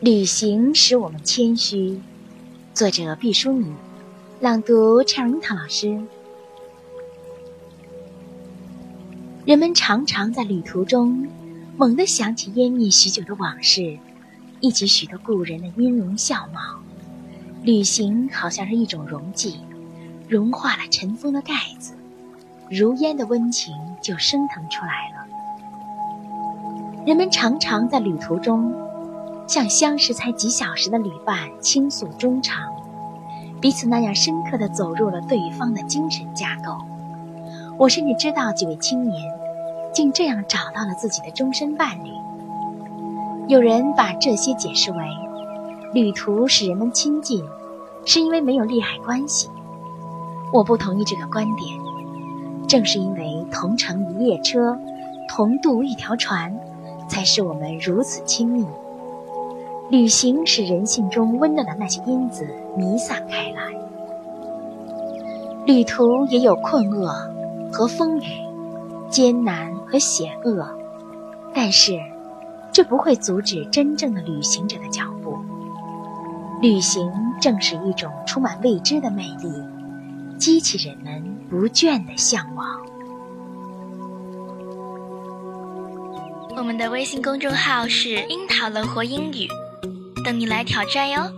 旅行使我们谦虚。作者毕淑敏，朗读 c h e r i t a 老师。人们常常在旅途中猛地想起湮灭许久的往事，忆起许多故人的音容笑貌。旅行好像是一种溶剂，融化了尘封的盖子，如烟的温情就升腾出来了。人们常常在旅途中。向相识才几小时的旅伴倾诉衷肠，彼此那样深刻地走入了对方的精神架构。我甚至知道几位青年，竟这样找到了自己的终身伴侣。有人把这些解释为，旅途使人们亲近，是因为没有利害关系。我不同意这个观点。正是因为同乘一列车，同渡一条船，才使我们如此亲密。旅行使人性中温暖的那些因子弥散开来。旅途也有困厄和风雨，艰难和险恶，但是这不会阻止真正的旅行者的脚步。旅行正是一种充满未知的魅力，激起人们不倦的向往。我们的微信公众号是“樱桃乐活英语”。等你来挑战哟！